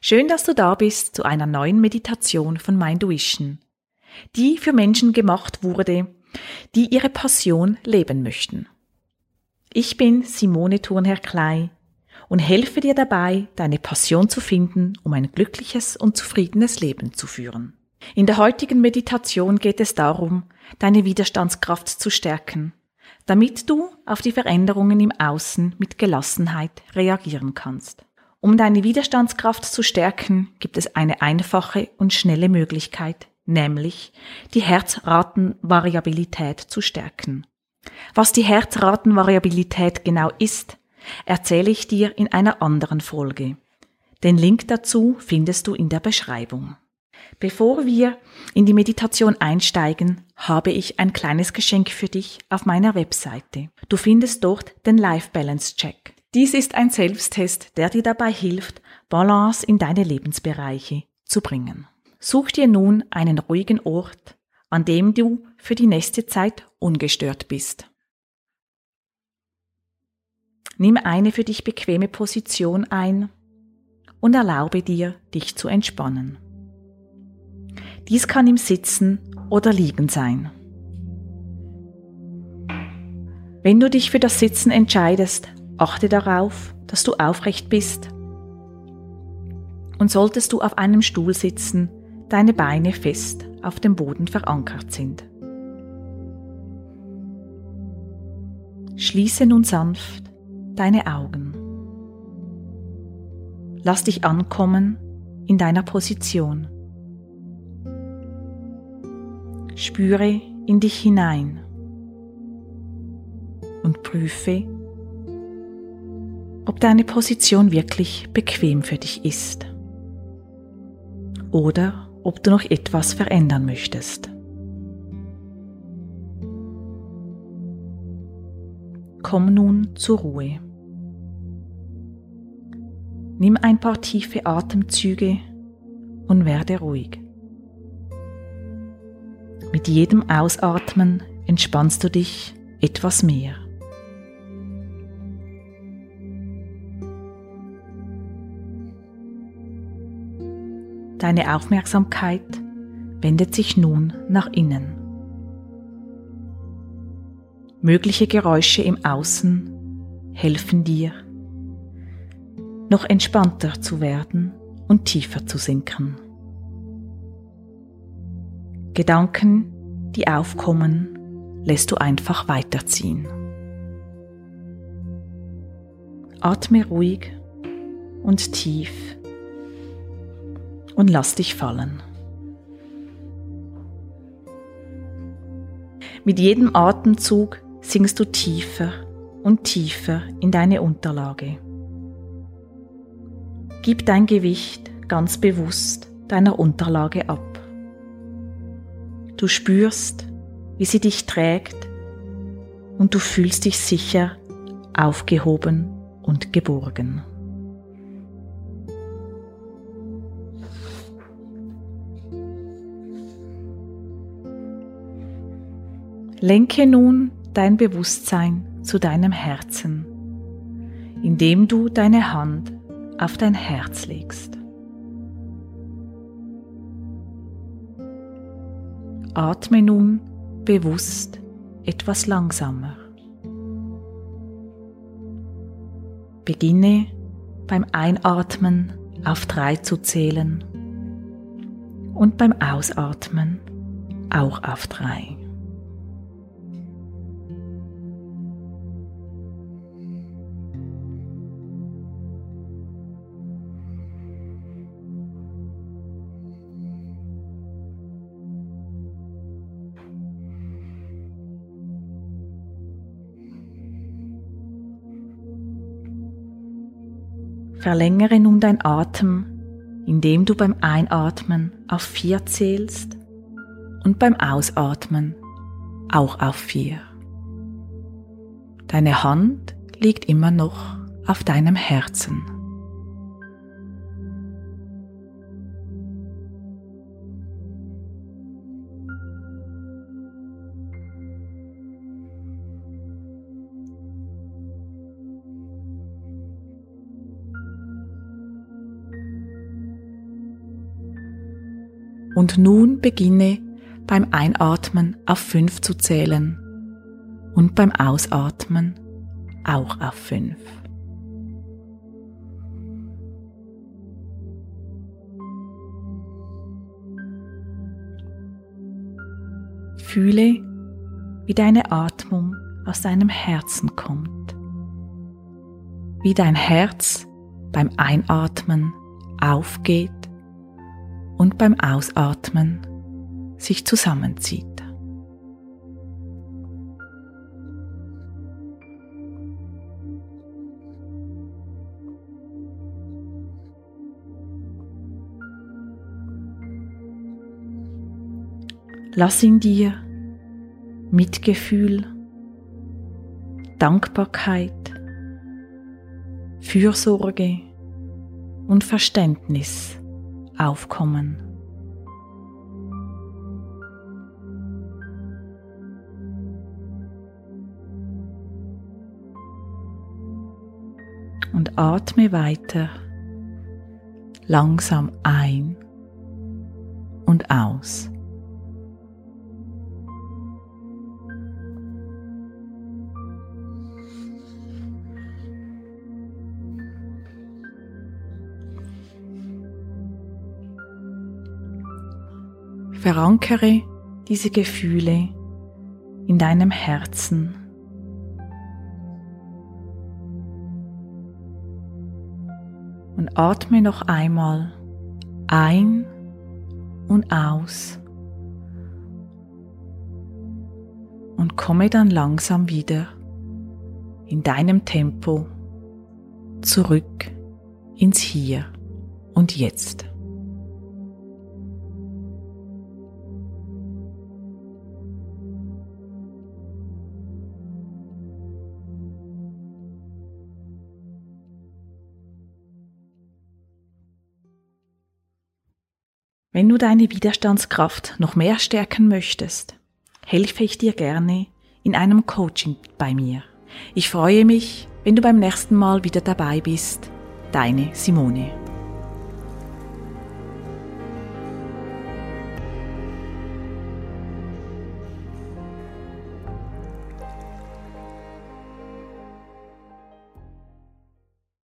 Schön, dass du da bist zu einer neuen Meditation von Minduition, die für Menschen gemacht wurde, die ihre Passion leben möchten. Ich bin Simone Thurnherr Klei und helfe dir dabei, deine Passion zu finden, um ein glückliches und zufriedenes Leben zu führen. In der heutigen Meditation geht es darum, deine Widerstandskraft zu stärken, damit du auf die Veränderungen im Außen mit Gelassenheit reagieren kannst. Um deine Widerstandskraft zu stärken, gibt es eine einfache und schnelle Möglichkeit, nämlich die Herzratenvariabilität zu stärken. Was die Herzratenvariabilität genau ist, erzähle ich dir in einer anderen Folge. Den Link dazu findest du in der Beschreibung. Bevor wir in die Meditation einsteigen, habe ich ein kleines Geschenk für dich auf meiner Webseite. Du findest dort den Life Balance Check. Dies ist ein Selbsttest, der dir dabei hilft, Balance in deine Lebensbereiche zu bringen. Such dir nun einen ruhigen Ort, an dem du für die nächste Zeit ungestört bist. Nimm eine für dich bequeme Position ein und erlaube dir, dich zu entspannen. Dies kann im Sitzen oder Liegen sein. Wenn du dich für das Sitzen entscheidest, achte darauf, dass du aufrecht bist. Und solltest du auf einem Stuhl sitzen, deine Beine fest auf dem Boden verankert sind. Schließe nun sanft deine Augen. Lass dich ankommen in deiner Position. Spüre in dich hinein und prüfe, ob deine Position wirklich bequem für dich ist oder ob du noch etwas verändern möchtest. Komm nun zur Ruhe. Nimm ein paar tiefe Atemzüge und werde ruhig. Mit jedem Ausatmen entspannst du dich etwas mehr. Deine Aufmerksamkeit wendet sich nun nach innen. Mögliche Geräusche im Außen helfen dir, noch entspannter zu werden und tiefer zu sinken. Gedanken, die aufkommen, lässt du einfach weiterziehen. Atme ruhig und tief und lass dich fallen. Mit jedem Atemzug sinkst du tiefer und tiefer in deine Unterlage. Gib dein Gewicht ganz bewusst deiner Unterlage ab. Du spürst, wie sie dich trägt und du fühlst dich sicher, aufgehoben und geborgen. Lenke nun dein Bewusstsein zu deinem Herzen, indem du deine Hand auf dein Herz legst. Atme nun bewusst etwas langsamer. Beginne beim Einatmen auf drei zu zählen und beim Ausatmen auch auf drei. Verlängere nun dein Atem, indem du beim Einatmen auf vier zählst und beim Ausatmen auch auf vier. Deine Hand liegt immer noch auf deinem Herzen. Und nun beginne beim Einatmen auf fünf zu zählen und beim Ausatmen auch auf fünf. Fühle, wie deine Atmung aus deinem Herzen kommt, wie dein Herz beim Einatmen aufgeht und beim Ausatmen sich zusammenzieht. Lass in dir Mitgefühl, Dankbarkeit, Fürsorge und Verständnis aufkommen. Und atme weiter langsam ein und aus. Verankere diese Gefühle in deinem Herzen. Und atme noch einmal ein und aus. Und komme dann langsam wieder in deinem Tempo zurück ins Hier und Jetzt. Wenn du deine Widerstandskraft noch mehr stärken möchtest, helfe ich dir gerne in einem Coaching bei mir. Ich freue mich, wenn du beim nächsten Mal wieder dabei bist. Deine Simone.